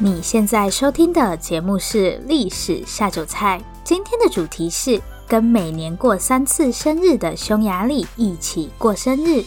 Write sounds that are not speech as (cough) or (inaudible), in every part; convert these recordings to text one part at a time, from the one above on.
你现在收听的节目是《历史下酒菜》，今天的主题是跟每年过三次生日的匈牙利一起过生日。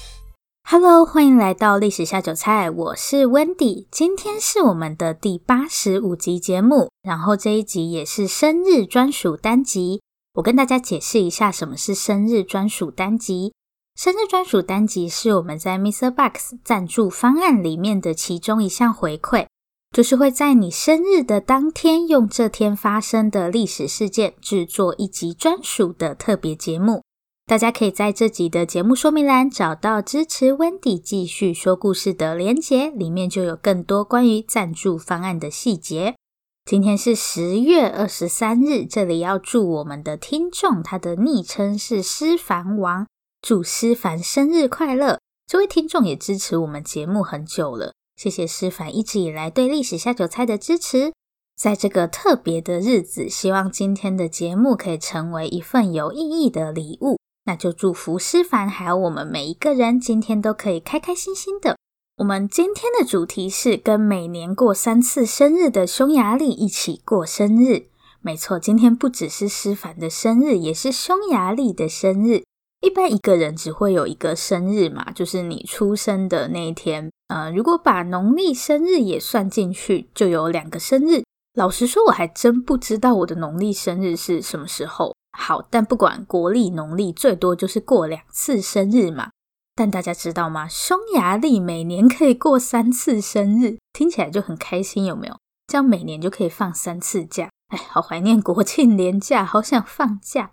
Hello，欢迎来到《历史下酒菜》，我是 Wendy，今天是我们的第八十五集节目，然后这一集也是生日专属单集。我跟大家解释一下什么是生日专属单集。生日专属单集是我们在 Mr. Box 赞助方案里面的其中一项回馈。就是会在你生日的当天，用这天发生的历史事件制作一集专属的特别节目。大家可以在这集的节目说明栏找到支持温迪继续说故事的连结，里面就有更多关于赞助方案的细节。今天是十月二十三日，这里要祝我们的听众，他的昵称是诗凡王，祝诗凡生日快乐。这位听众也支持我们节目很久了。谢谢诗凡一直以来对历史下酒菜的支持，在这个特别的日子，希望今天的节目可以成为一份有意义的礼物。那就祝福诗凡还有我们每一个人，今天都可以开开心心的。我们今天的主题是跟每年过三次生日的匈牙利一起过生日。没错，今天不只是诗凡的生日，也是匈牙利的生日。一般一个人只会有一个生日嘛，就是你出生的那一天。呃，如果把农历生日也算进去，就有两个生日。老实说，我还真不知道我的农历生日是什么时候。好，但不管国历、农历，最多就是过两次生日嘛。但大家知道吗？匈牙利每年可以过三次生日，听起来就很开心，有没有？这样每年就可以放三次假。哎，好怀念国庆连假，好想放假。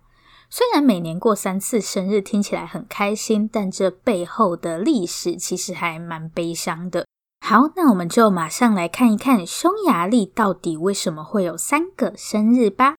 虽然每年过三次生日听起来很开心，但这背后的历史其实还蛮悲伤的。好，那我们就马上来看一看匈牙利到底为什么会有三个生日吧。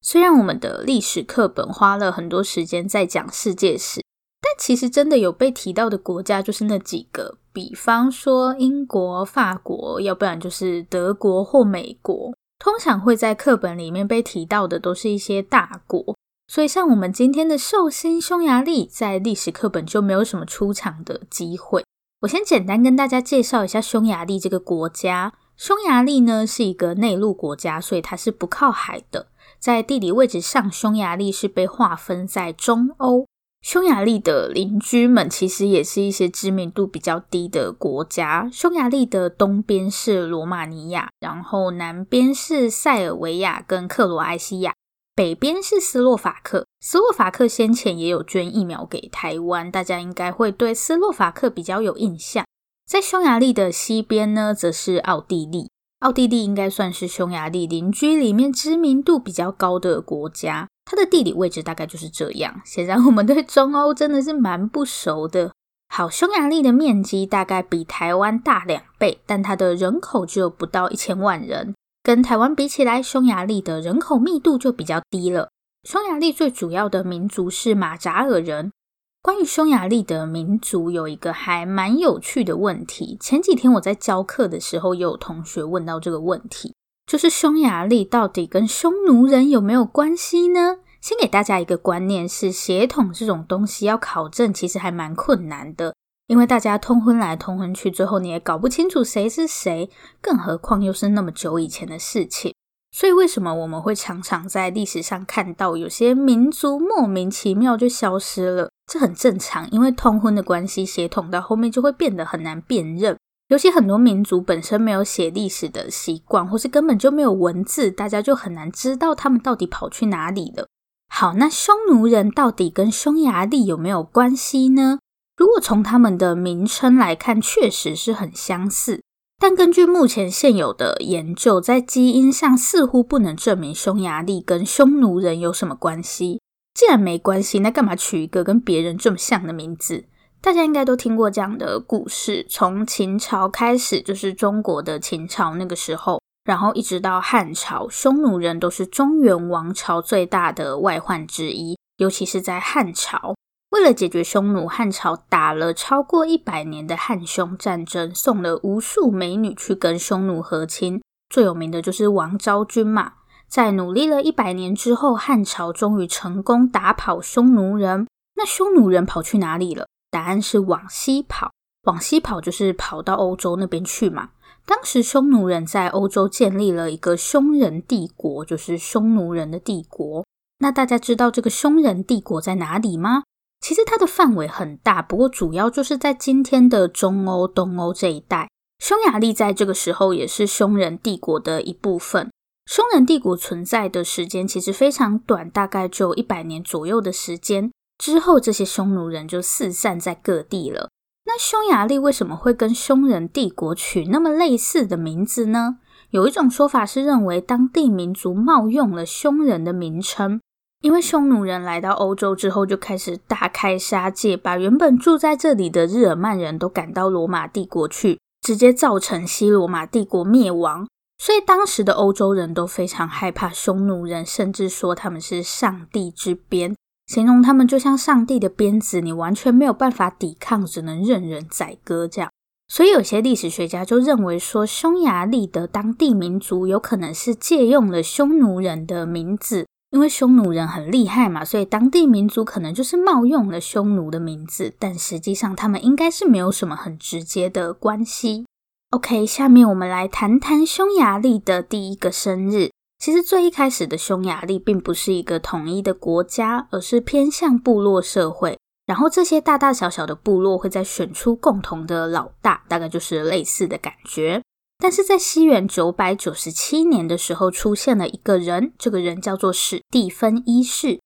虽然我们的历史课本花了很多时间在讲世界史，但其实真的有被提到的国家就是那几个，比方说英国、法国，要不然就是德国或美国。通常会在课本里面被提到的都是一些大国，所以像我们今天的寿星匈牙利，在历史课本就没有什么出场的机会。我先简单跟大家介绍一下匈牙利这个国家。匈牙利呢是一个内陆国家，所以它是不靠海的。在地理位置上，匈牙利是被划分在中欧。匈牙利的邻居们其实也是一些知名度比较低的国家。匈牙利的东边是罗马尼亚，然后南边是塞尔维亚跟克罗埃西亚，北边是斯洛伐克。斯洛伐克先前也有捐疫苗给台湾，大家应该会对斯洛伐克比较有印象。在匈牙利的西边呢，则是奥地利。奥地利应该算是匈牙利邻居里面知名度比较高的国家。它的地理位置大概就是这样。显然，我们对中欧真的是蛮不熟的。好，匈牙利的面积大概比台湾大两倍，但它的人口只有不到一千万人。跟台湾比起来，匈牙利的人口密度就比较低了。匈牙利最主要的民族是马扎尔人。关于匈牙利的民族，有一个还蛮有趣的问题。前几天我在教课的时候，也有同学问到这个问题。就是匈牙利到底跟匈奴人有没有关系呢？先给大家一个观念，是血统这种东西要考证，其实还蛮困难的，因为大家通婚来通婚去，最后你也搞不清楚谁是谁，更何况又是那么久以前的事情。所以为什么我们会常常在历史上看到有些民族莫名其妙就消失了？这很正常，因为通婚的关系，血统到后面就会变得很难辨认。尤其很多民族本身没有写历史的习惯，或是根本就没有文字，大家就很难知道他们到底跑去哪里了。好，那匈奴人到底跟匈牙利有没有关系呢？如果从他们的名称来看，确实是很相似，但根据目前现有的研究，在基因上似乎不能证明匈牙利跟匈奴人有什么关系。既然没关系，那干嘛取一个跟别人这么像的名字？大家应该都听过这样的故事，从秦朝开始，就是中国的秦朝那个时候，然后一直到汉朝，匈奴人都是中原王朝最大的外患之一。尤其是在汉朝，为了解决匈奴，汉朝打了超过一百年的汉匈战争，送了无数美女去跟匈奴和亲。最有名的就是王昭君嘛。在努力了一百年之后，汉朝终于成功打跑匈奴人。那匈奴人跑去哪里了？答案是往西跑，往西跑就是跑到欧洲那边去嘛。当时匈奴人在欧洲建立了一个匈人帝国，就是匈奴人的帝国。那大家知道这个匈人帝国在哪里吗？其实它的范围很大，不过主要就是在今天的中欧、东欧这一带。匈牙利在这个时候也是匈人帝国的一部分。匈人帝国存在的时间其实非常短，大概就一百年左右的时间。之后，这些匈奴人就四散在各地了。那匈牙利为什么会跟匈人帝国取那么类似的名字呢？有一种说法是认为当地民族冒用了匈人的名称，因为匈奴人来到欧洲之后就开始大开杀戒，把原本住在这里的日耳曼人都赶到罗马帝国去，直接造成西罗马帝国灭亡。所以当时的欧洲人都非常害怕匈奴人，甚至说他们是上帝之鞭。形容他们就像上帝的鞭子，你完全没有办法抵抗，只能任人宰割这样。所以有些历史学家就认为说，匈牙利的当地民族有可能是借用了匈奴人的名字，因为匈奴人很厉害嘛，所以当地民族可能就是冒用了匈奴的名字，但实际上他们应该是没有什么很直接的关系。OK，下面我们来谈谈匈牙利的第一个生日。其实最一开始的匈牙利并不是一个统一的国家，而是偏向部落社会。然后这些大大小小的部落会再选出共同的老大，大概就是类似的感觉。但是在西元九百九十七年的时候，出现了一个人，这个人叫做史蒂芬一世。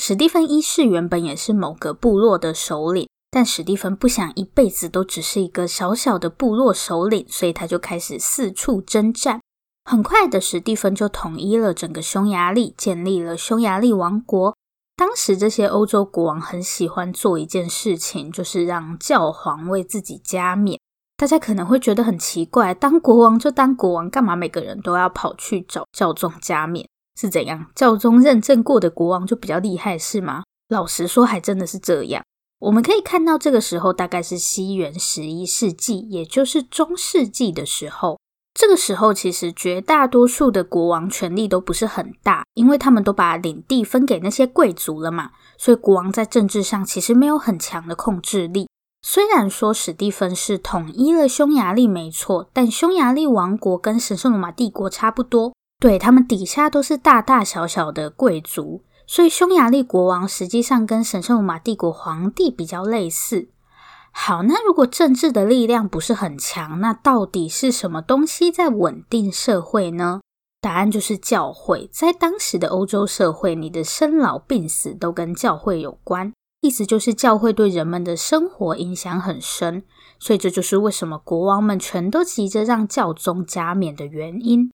史蒂芬一世原本也是某个部落的首领，但史蒂芬不想一辈子都只是一个小小的部落首领，所以他就开始四处征战。很快的，史蒂芬就统一了整个匈牙利，建立了匈牙利王国。当时这些欧洲国王很喜欢做一件事情，就是让教皇为自己加冕。大家可能会觉得很奇怪，当国王就当国王，干嘛每个人都要跑去找教宗加冕？是怎样？教宗认证过的国王就比较厉害，是吗？老实说，还真的是这样。我们可以看到，这个时候大概是西元十一世纪，也就是中世纪的时候。这个时候，其实绝大多数的国王权力都不是很大，因为他们都把领地分给那些贵族了嘛，所以国王在政治上其实没有很强的控制力。虽然说史蒂芬是统一了匈牙利没错，但匈牙利王国跟神圣罗马帝国差不多，对，他们底下都是大大小小的贵族，所以匈牙利国王实际上跟神圣罗马帝国皇帝比较类似。好，那如果政治的力量不是很强，那到底是什么东西在稳定社会呢？答案就是教会。在当时的欧洲社会，你的生老病死都跟教会有关，意思就是教会对人们的生活影响很深。所以这就是为什么国王们全都急着让教宗加冕的原因。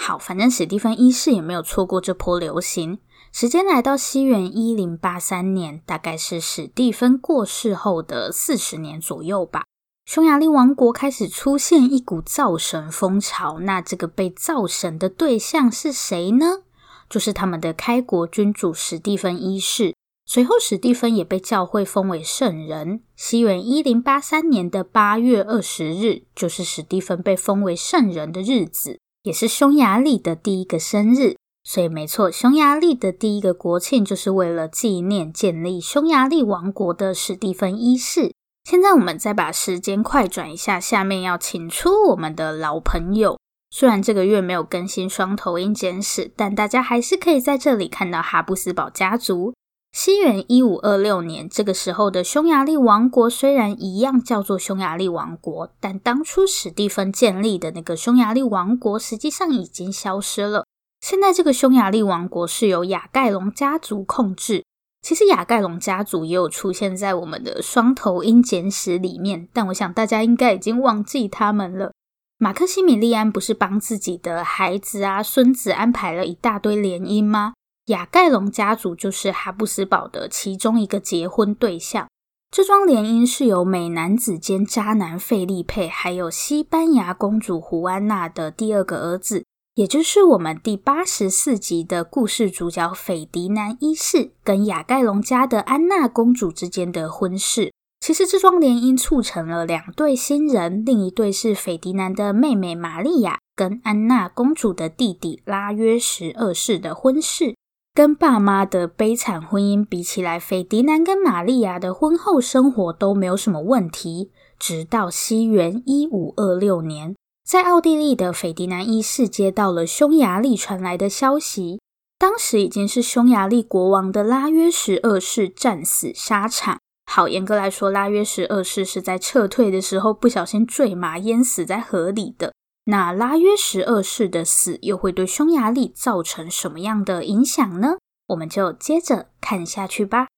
好，反正史蒂芬一世也没有错过这波流行。时间来到西元一零八三年，大概是史蒂芬过世后的四十年左右吧。匈牙利王国开始出现一股造神风潮。那这个被造神的对象是谁呢？就是他们的开国君主史蒂芬一世。随后，史蒂芬也被教会封为圣人。西元一零八三年的八月二十日，就是史蒂芬被封为圣人的日子，也是匈牙利的第一个生日。所以没错，匈牙利的第一个国庆就是为了纪念建立匈牙利王国的史蒂芬一世。现在我们再把时间快转一下，下面要请出我们的老朋友。虽然这个月没有更新双头鹰简史，但大家还是可以在这里看到哈布斯堡家族。西元一五二六年，这个时候的匈牙利王国虽然一样叫做匈牙利王国，但当初史蒂芬建立的那个匈牙利王国实际上已经消失了。现在这个匈牙利王国是由雅盖隆家族控制。其实雅盖隆家族也有出现在我们的双头鹰简史里面，但我想大家应该已经忘记他们了。马克西米利安不是帮自己的孩子啊、孙子安排了一大堆联姻吗？雅盖隆家族就是哈布斯堡的其中一个结婚对象。这桩联姻是由美男子兼渣男费利佩，还有西班牙公主胡安娜的第二个儿子。也就是我们第八十四集的故事主角斐迪南一世跟雅盖隆家的安娜公主之间的婚事。其实这桩联姻促成了两对新人，另一对是斐迪南的妹妹玛利亚跟安娜公主的弟弟拉约什二世的婚事。跟爸妈的悲惨婚姻比起来，斐迪南跟玛利亚的婚后生活都没有什么问题。直到西元一五二六年，在奥地利的斐迪南一世接到了匈牙利传来的消息，当时已经是匈牙利国王的拉约什二世战死沙场。好，严格来说，拉约什二世是在撤退的时候不小心坠马淹死在河里的。那拉约什二世的死又会对匈牙利造成什么样的影响呢？我们就接着看下去吧。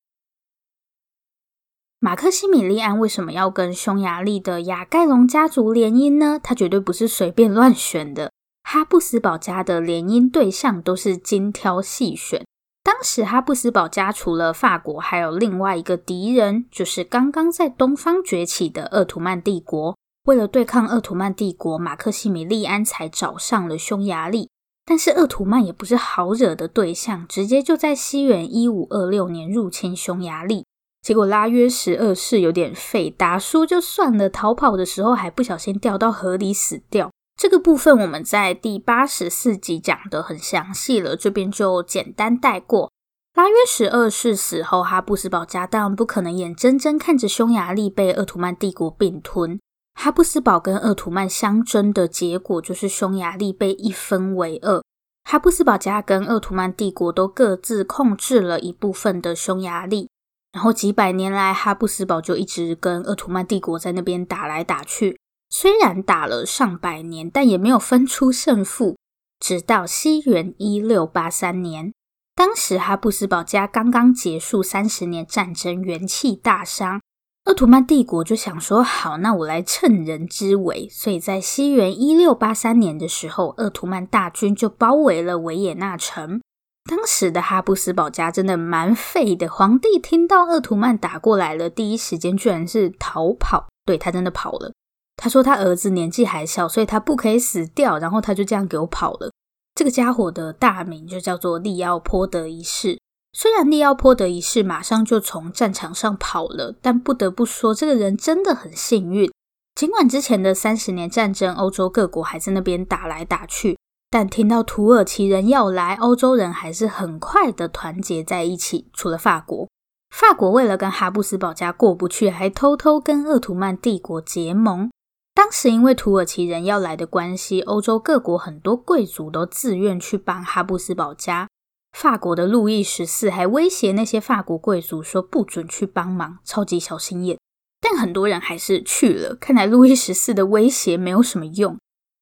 马克西米利安为什么要跟匈牙利的雅盖隆家族联姻呢？他绝对不是随便乱选的。哈布斯堡家的联姻对象都是精挑细选。当时哈布斯堡家除了法国，还有另外一个敌人，就是刚刚在东方崛起的鄂图曼帝国。为了对抗鄂图曼帝国，马克西米利安才找上了匈牙利。但是鄂图曼也不是好惹的对象，直接就在西元一五二六年入侵匈牙利。结果拉约什二世有点废，打输就算了，逃跑的时候还不小心掉到河里死掉。这个部分我们在第八十四集讲得很详细了，这边就简单带过。拉约什二世死后，哈布斯堡家当然不可能眼睁睁看着匈牙利被鄂图曼帝国并吞。哈布斯堡跟鄂图曼相争的结果就是匈牙利被一分为二，哈布斯堡家跟鄂图曼帝国都各自控制了一部分的匈牙利，然后几百年来，哈布斯堡就一直跟鄂图曼帝国在那边打来打去，虽然打了上百年，但也没有分出胜负。直到西元一六八三年，当时哈布斯堡家刚刚结束三十年战争，元气大伤。鄂图曼帝国就想说，好，那我来趁人之危，所以在西元一六八三年的时候，鄂图曼大军就包围了维也纳城。当时的哈布斯堡家真的蛮废的，皇帝听到鄂图曼打过来了，第一时间居然是逃跑。对，他真的跑了。他说他儿子年纪还小，所以他不可以死掉，然后他就这样给我跑了。这个家伙的大名就叫做利奥波德一世。虽然利奥波德一世马上就从战场上跑了，但不得不说，这个人真的很幸运。尽管之前的三十年战争，欧洲各国还在那边打来打去，但听到土耳其人要来，欧洲人还是很快的团结在一起。除了法国，法国为了跟哈布斯堡家过不去，还偷偷跟鄂图曼帝国结盟。当时因为土耳其人要来的关系，欧洲各国很多贵族都自愿去帮哈布斯堡家。法国的路易十四还威胁那些法国贵族说不准去帮忙，超级小心眼。但很多人还是去了。看来路易十四的威胁没有什么用。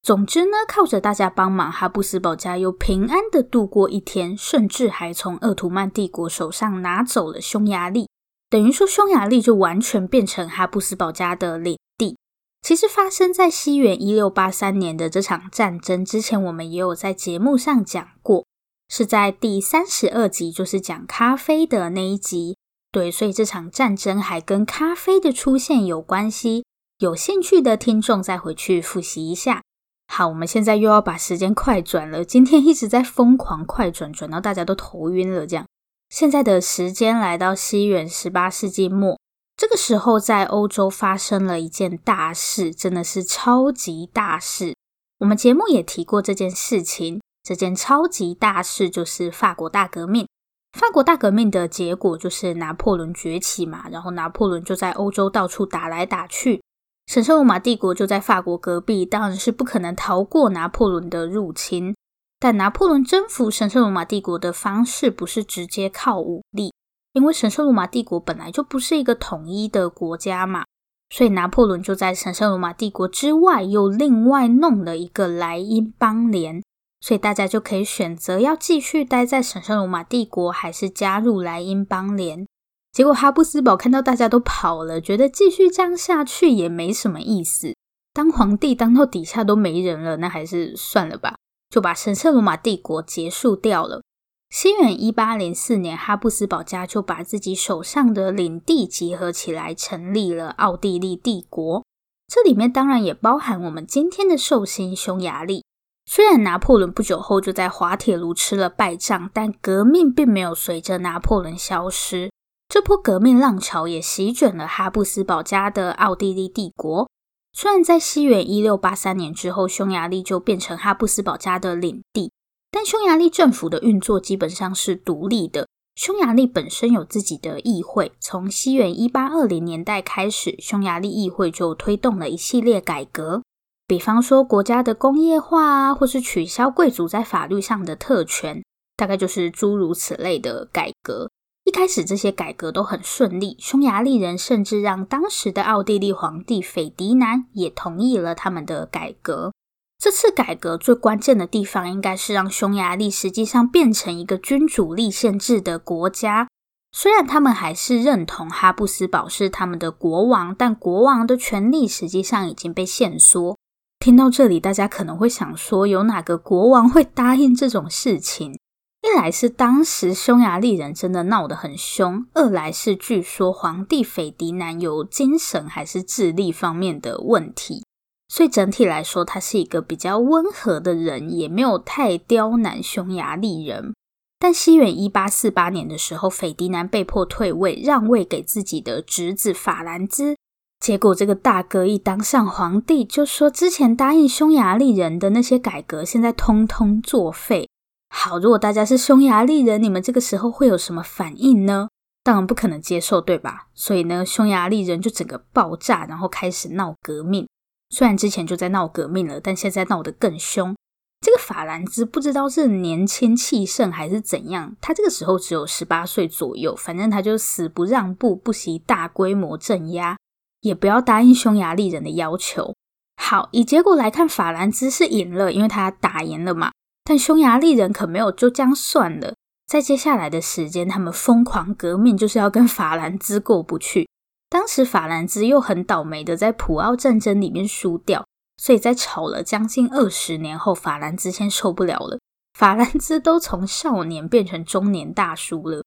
总之呢，靠着大家帮忙，哈布斯堡家又平安的度过一天，甚至还从鄂图曼帝国手上拿走了匈牙利，等于说匈牙利就完全变成哈布斯堡家的领地。其实发生在西元一六八三年的这场战争之前，我们也有在节目上讲过。是在第三十二集，就是讲咖啡的那一集。对，所以这场战争还跟咖啡的出现有关系。有兴趣的听众再回去复习一下。好，我们现在又要把时间快转了。今天一直在疯狂快转，转到大家都头晕了。这样，现在的时间来到西元十八世纪末，这个时候在欧洲发生了一件大事，真的是超级大事。我们节目也提过这件事情。这件超级大事就是法国大革命。法国大革命的结果就是拿破仑崛起嘛，然后拿破仑就在欧洲到处打来打去。神圣罗马帝国就在法国隔壁，当然是不可能逃过拿破仑的入侵。但拿破仑征服神圣罗马帝国的方式不是直接靠武力，因为神圣罗马帝国本来就不是一个统一的国家嘛，所以拿破仑就在神圣罗马帝国之外又另外弄了一个莱茵邦联。所以大家就可以选择要继续待在神圣罗马帝国，还是加入莱茵邦联。结果哈布斯堡看到大家都跑了，觉得继续这样下去也没什么意思。当皇帝当到底下都没人了，那还是算了吧，就把神圣罗马帝国结束掉了。西元一八零四年，哈布斯堡家就把自己手上的领地集合起来，成立了奥地利帝国。这里面当然也包含我们今天的寿星匈牙利。虽然拿破仑不久后就在滑铁卢吃了败仗，但革命并没有随着拿破仑消失。这波革命浪潮也席卷了哈布斯堡家的奥地利帝国。虽然在西元一六八三年之后，匈牙利就变成哈布斯堡家的领地，但匈牙利政府的运作基本上是独立的。匈牙利本身有自己的议会，从西元一八二零年代开始，匈牙利议会就推动了一系列改革，比方说国家的工业化啊，或是取消贵族在法律上的特权，大概就是诸如此类的改革。一开始这些改革都很顺利，匈牙利人甚至让当时的奥地利皇帝斐迪南也同意了他们的改革。这次改革最关键的地方，应该是让匈牙利实际上变成一个君主立宪制的国家。虽然他们还是认同哈布斯堡是他们的国王，但国王的权力实际上已经被限缩。听到这里，大家可能会想说，有哪个国王会答应这种事情？一来是当时匈牙利人真的闹得很凶，二来是据说皇帝斐迪南有精神还是智力方面的问题。所以整体来说，他是一个比较温和的人，也没有太刁难匈牙利人。但西元一八四八年的时候，斐迪南被迫退位，让位给自己的侄子法兰兹。结果这个大哥一当上皇帝，就说之前答应匈牙利人的那些改革，现在通通作废。好，如果大家是匈牙利人，你们这个时候会有什么反应呢？当然不可能接受，对吧？所以呢，匈牙利人就整个爆炸，然后开始闹革命。虽然之前就在闹革命了，但现在闹得更凶。这个法兰兹不知道是年轻气盛还是怎样，他这个时候只有十八岁左右，反正他就死不让步，不惜大规模镇压，也不要答应匈牙利人的要求。好，以结果来看，法兰兹是赢了，因为他打赢了嘛。但匈牙利人可没有就这样算了，在接下来的时间，他们疯狂革命，就是要跟法兰兹过不去。当时法兰兹又很倒霉的在普奥战争里面输掉，所以在吵了将近二十年后，法兰兹先受不了了。法兰兹都从少年变成中年大叔了，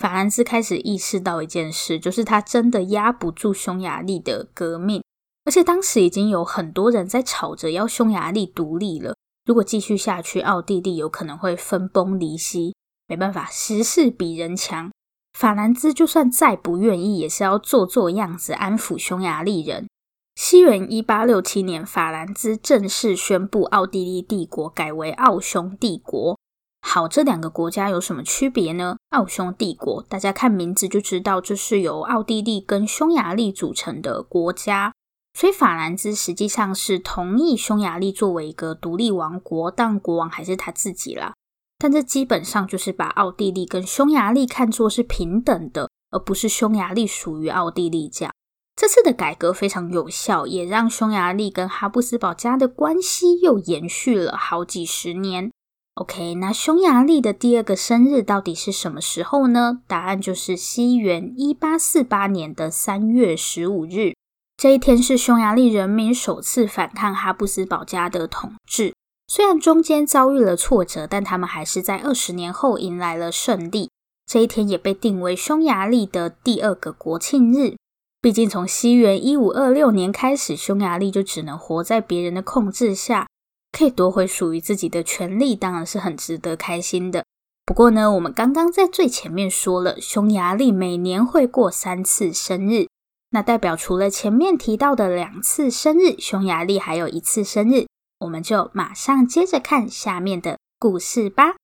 法兰兹开始意识到一件事，就是他真的压不住匈牙利的革命，而且当时已经有很多人在吵着要匈牙利独立了。如果继续下去，奥地利有可能会分崩离析。没办法，时势比人强。法兰兹就算再不愿意，也是要做做样子安抚匈牙利人。西元一八六七年，法兰兹正式宣布奥地利帝国改为奥匈帝国。好，这两个国家有什么区别呢？奥匈帝国，大家看名字就知道，这是由奥地利跟匈牙利组成的国家。所以法兰兹实际上是同意匈牙利作为一个独立王国，但国王还是他自己啦。但这基本上就是把奥地利跟匈牙利看作是平等的，而不是匈牙利属于奥地利这样。这次的改革非常有效，也让匈牙利跟哈布斯堡家的关系又延续了好几十年。OK，那匈牙利的第二个生日到底是什么时候呢？答案就是西元一八四八年的三月十五日。这一天是匈牙利人民首次反抗哈布斯堡家的统治。虽然中间遭遇了挫折，但他们还是在二十年后迎来了胜利。这一天也被定为匈牙利的第二个国庆日。毕竟从西元一五二六年开始，匈牙利就只能活在别人的控制下，可以夺回属于自己的权利，当然是很值得开心的。不过呢，我们刚刚在最前面说了，匈牙利每年会过三次生日，那代表除了前面提到的两次生日，匈牙利还有一次生日。我们就马上接着看下面的故事吧。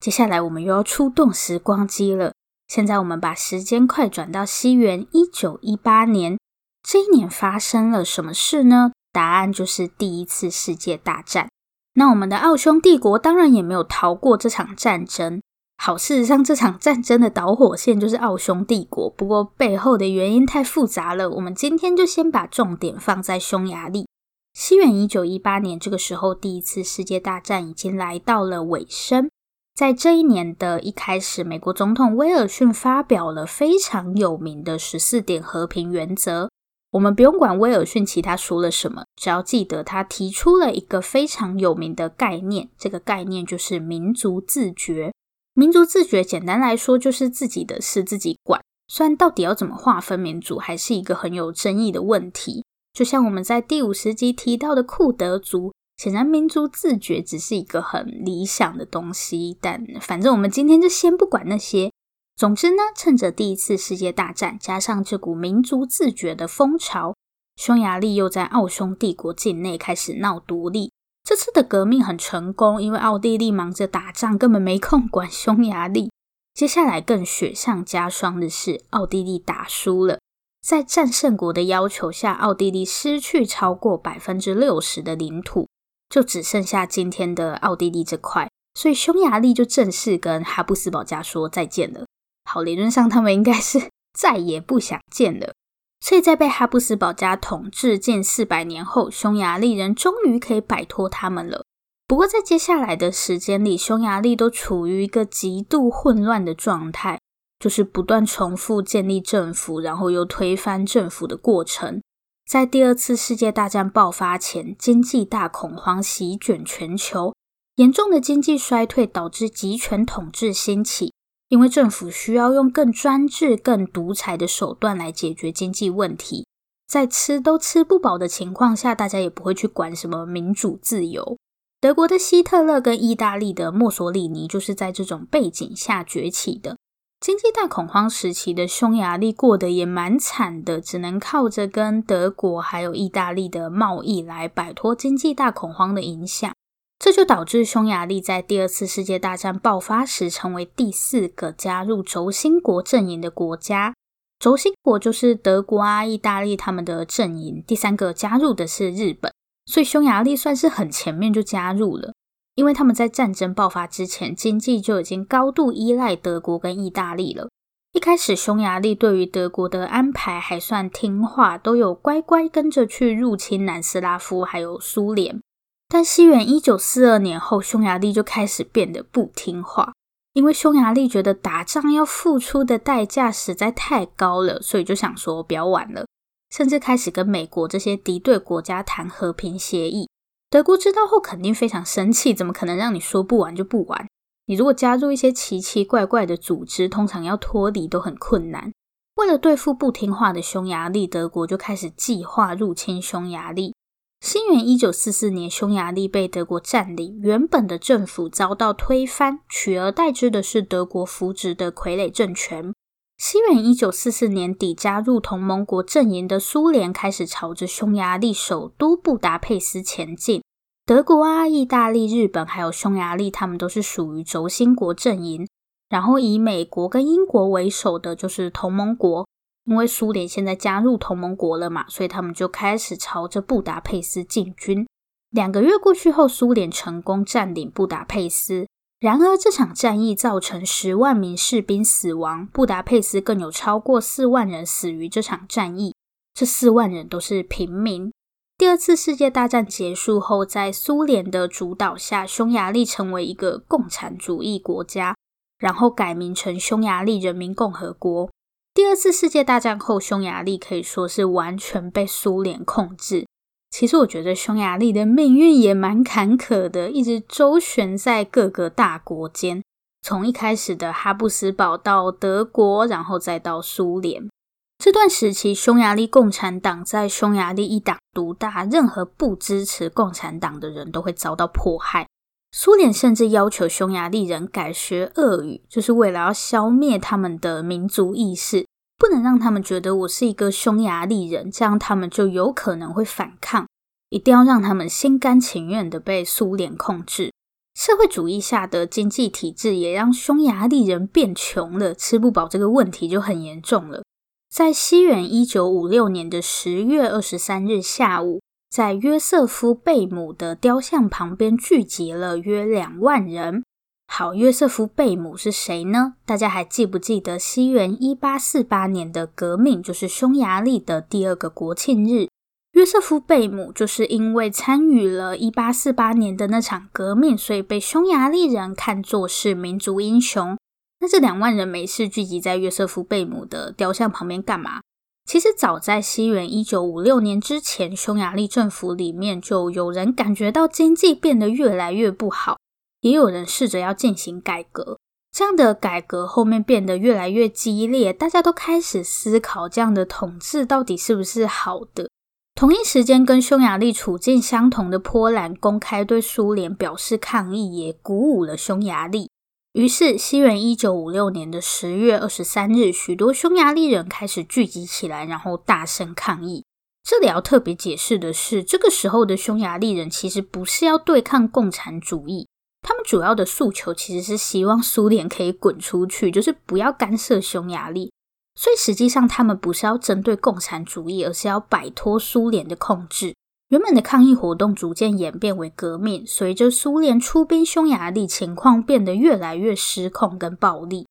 接下来我们又要出动时光机了。现在我们把时间快转到西元一九一八年。这一年发生了什么事呢？答案就是第一次世界大战。那我们的奥匈帝国当然也没有逃过这场战争。好，事实上这场战争的导火线就是奥匈帝国，不过背后的原因太复杂了。我们今天就先把重点放在匈牙利。西元一九一八年，这个时候，第一次世界大战已经来到了尾声。在这一年的一开始，美国总统威尔逊发表了非常有名的十四点和平原则。我们不用管威尔逊其他说了什么，只要记得他提出了一个非常有名的概念。这个概念就是民族自决。民族自觉，简单来说就是自己的事自己管。虽然到底要怎么划分民族，还是一个很有争议的问题。就像我们在第五十集提到的库德族，显然民族自觉只是一个很理想的东西，但反正我们今天就先不管那些。总之呢，趁着第一次世界大战加上这股民族自觉的风潮，匈牙利又在奥匈帝国境内开始闹独立。这次的革命很成功，因为奥地利忙着打仗，根本没空管匈牙利。接下来更雪上加霜的是，奥地利打输了，在战胜国的要求下，奥地利失去超过百分之六十的领土，就只剩下今天的奥地利这块，所以匈牙利就正式跟哈布斯堡家说再见了。好，理论上他们应该是 (laughs) 再也不想见了。所以在被哈布斯堡家统治近四百年后，匈牙利人终于可以摆脱他们了。不过，在接下来的时间里，匈牙利都处于一个极度混乱的状态，就是不断重复建立政府，然后又推翻政府的过程。在第二次世界大战爆发前，经济大恐慌席卷全球，严重的经济衰退导致集权统治兴起，因为政府需要用更专制、更独裁的手段来解决经济问题。在吃都吃不饱的情况下，大家也不会去管什么民主自由。德国的希特勒跟意大利的墨索里尼就是在这种背景下崛起的。经济大恐慌时期的匈牙利过得也蛮惨的，只能靠着跟德国还有意大利的贸易来摆脱经济大恐慌的影响。这就导致匈牙利在第二次世界大战爆发时成为第四个加入轴心国阵营的国家。轴心国就是德国啊、意大利他们的阵营。第三个加入的是日本。所以匈牙利算是很前面就加入了，因为他们在战争爆发之前，经济就已经高度依赖德国跟意大利了。一开始，匈牙利对于德国的安排还算听话，都有乖乖跟着去入侵南斯拉夫还有苏联。但西元一九四二年后，匈牙利就开始变得不听话，因为匈牙利觉得打仗要付出的代价实在太高了，所以就想说不要玩了。甚至开始跟美国这些敌对国家谈和平协议。德国知道后肯定非常生气，怎么可能让你说不玩就不玩？你如果加入一些奇奇怪怪的组织，通常要脱离都很困难。为了对付不听话的匈牙利，德国就开始计划入侵匈牙利。新元一九四四年，匈牙利被德国占领，原本的政府遭到推翻，取而代之的是德国扶植的傀儡政权。西元一九四四年底，加入同盟国阵营的苏联开始朝着匈牙利首都布达佩斯前进。德国啊、意大利、日本还有匈牙利，他们都是属于轴心国阵营。然后以美国跟英国为首的就是同盟国，因为苏联现在加入同盟国了嘛，所以他们就开始朝着布达佩斯进军。两个月过去后，苏联成功占领布达佩斯。然而，这场战役造成十万名士兵死亡，布达佩斯更有超过四万人死于这场战役。这四万人都是平民。第二次世界大战结束后，在苏联的主导下，匈牙利成为一个共产主义国家，然后改名成匈牙利人民共和国。第二次世界大战后，匈牙利可以说是完全被苏联控制。其实我觉得匈牙利的命运也蛮坎坷的，一直周旋在各个大国间，从一开始的哈布斯堡到德国，然后再到苏联。这段时期，匈牙利共产党在匈牙利一党独大，任何不支持共产党的人都会遭到迫害。苏联甚至要求匈牙利人改学俄语，就是为了要消灭他们的民族意识。不能让他们觉得我是一个匈牙利人，这样他们就有可能会反抗。一定要让他们心甘情愿的被苏联控制。社会主义下的经济体制也让匈牙利人变穷了，吃不饱这个问题就很严重了。在西元一九五六年的十月二十三日下午，在约瑟夫贝姆的雕像旁边聚集了约两万人。好，约瑟夫·贝姆是谁呢？大家还记不记得西元一八四八年的革命，就是匈牙利的第二个国庆日？约瑟夫·贝姆就是因为参与了一八四八年的那场革命，所以被匈牙利人看作是民族英雄。那这两万人没事聚集在约瑟夫·贝姆的雕像旁边干嘛？其实早在西元一九五六年之前，匈牙利政府里面就有人感觉到经济变得越来越不好。也有人试着要进行改革，这样的改革后面变得越来越激烈，大家都开始思考这样的统治到底是不是好的。同一时间，跟匈牙利处境相同的波兰公开对苏联表示抗议，也鼓舞了匈牙利。于是，西元一九五六年的十月二十三日，许多匈牙利人开始聚集起来，然后大声抗议。这里要特别解释的是，这个时候的匈牙利人其实不是要对抗共产主义，他们主要的诉求其实是希望苏联可以滚出去，就是不要干涉匈牙利。所以实际上他们不是要针对共产主义，而是要摆脱苏联的控制。原本的抗议活动逐渐演变为革命，随着苏联出兵匈牙利，情况变得越来越失控跟暴力。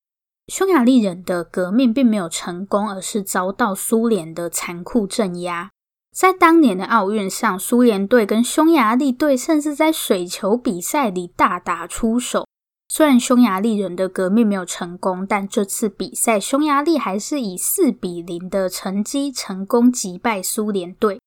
匈牙利人的革命并没有成功，而是遭到苏联的残酷镇压。在当年的奥运上，苏联队跟匈牙利队甚至在水球比赛里大打出手。虽然匈牙利人的革命没有成功，但这次比赛匈牙利还是以四比零的成绩成功击败苏联队。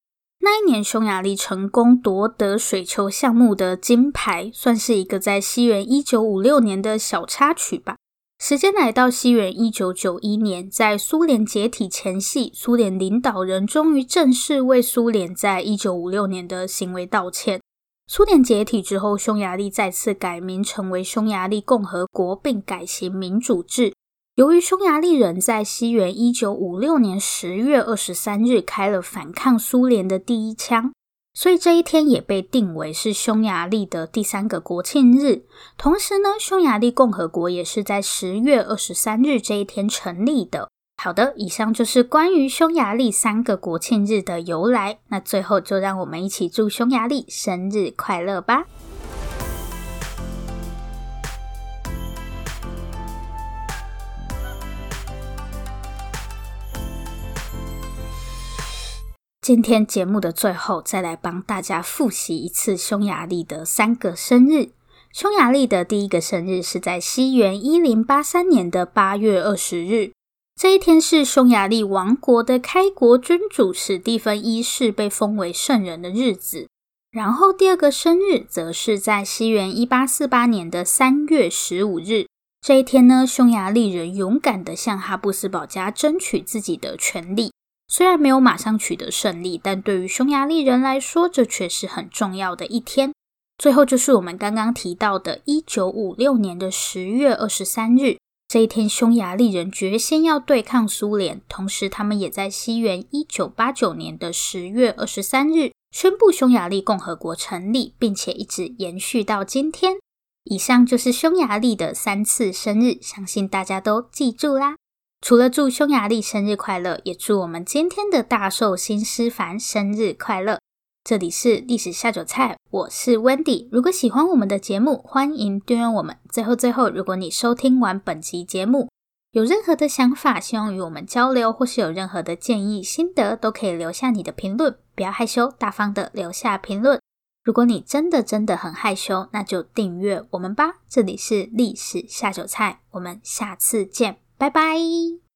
那一年，匈牙利成功夺得水球项目的金牌，算是一个在西元一九五六年的小插曲吧。时间来到西元一九九一年，在苏联解体前夕，苏联领导人终于正式为苏联在一九五六年的行为道歉。苏联解体之后，匈牙利再次改名成为匈牙利共和国，并改行民主制。由于匈牙利人在西元一九五六年十月二十三日开了反抗苏联的第一枪。所以这一天也被定为是匈牙利的第三个国庆日。同时呢，匈牙利共和国也是在十月二十三日这一天成立的。好的，以上就是关于匈牙利三个国庆日的由来。那最后就让我们一起祝匈牙利生日快乐吧！今天节目的最后，再来帮大家复习一次匈牙利的三个生日。匈牙利的第一个生日是在西元一零八三年的八月二十日，这一天是匈牙利王国的开国君主史蒂芬一世被封为圣人的日子。然后第二个生日则是在西元一八四八年的三月十五日，这一天呢，匈牙利人勇敢地向哈布斯堡家争取自己的权利。虽然没有马上取得胜利，但对于匈牙利人来说，这却是很重要的一天。最后就是我们刚刚提到的1956年的十月二十三日，这一天，匈牙利人决心要对抗苏联，同时他们也在西元1989年的十月二十三日宣布匈牙利共和国成立，并且一直延续到今天。以上就是匈牙利的三次生日，相信大家都记住啦。除了祝匈牙利生日快乐，也祝我们今天的大寿星思凡生日快乐。这里是历史下酒菜，我是 Wendy。如果喜欢我们的节目，欢迎订阅我们。最后最后，如果你收听完本集节目，有任何的想法，希望与我们交流，或是有任何的建议、心得，都可以留下你的评论，不要害羞，大方的留下评论。如果你真的真的很害羞，那就订阅我们吧。这里是历史下酒菜，我们下次见。拜拜。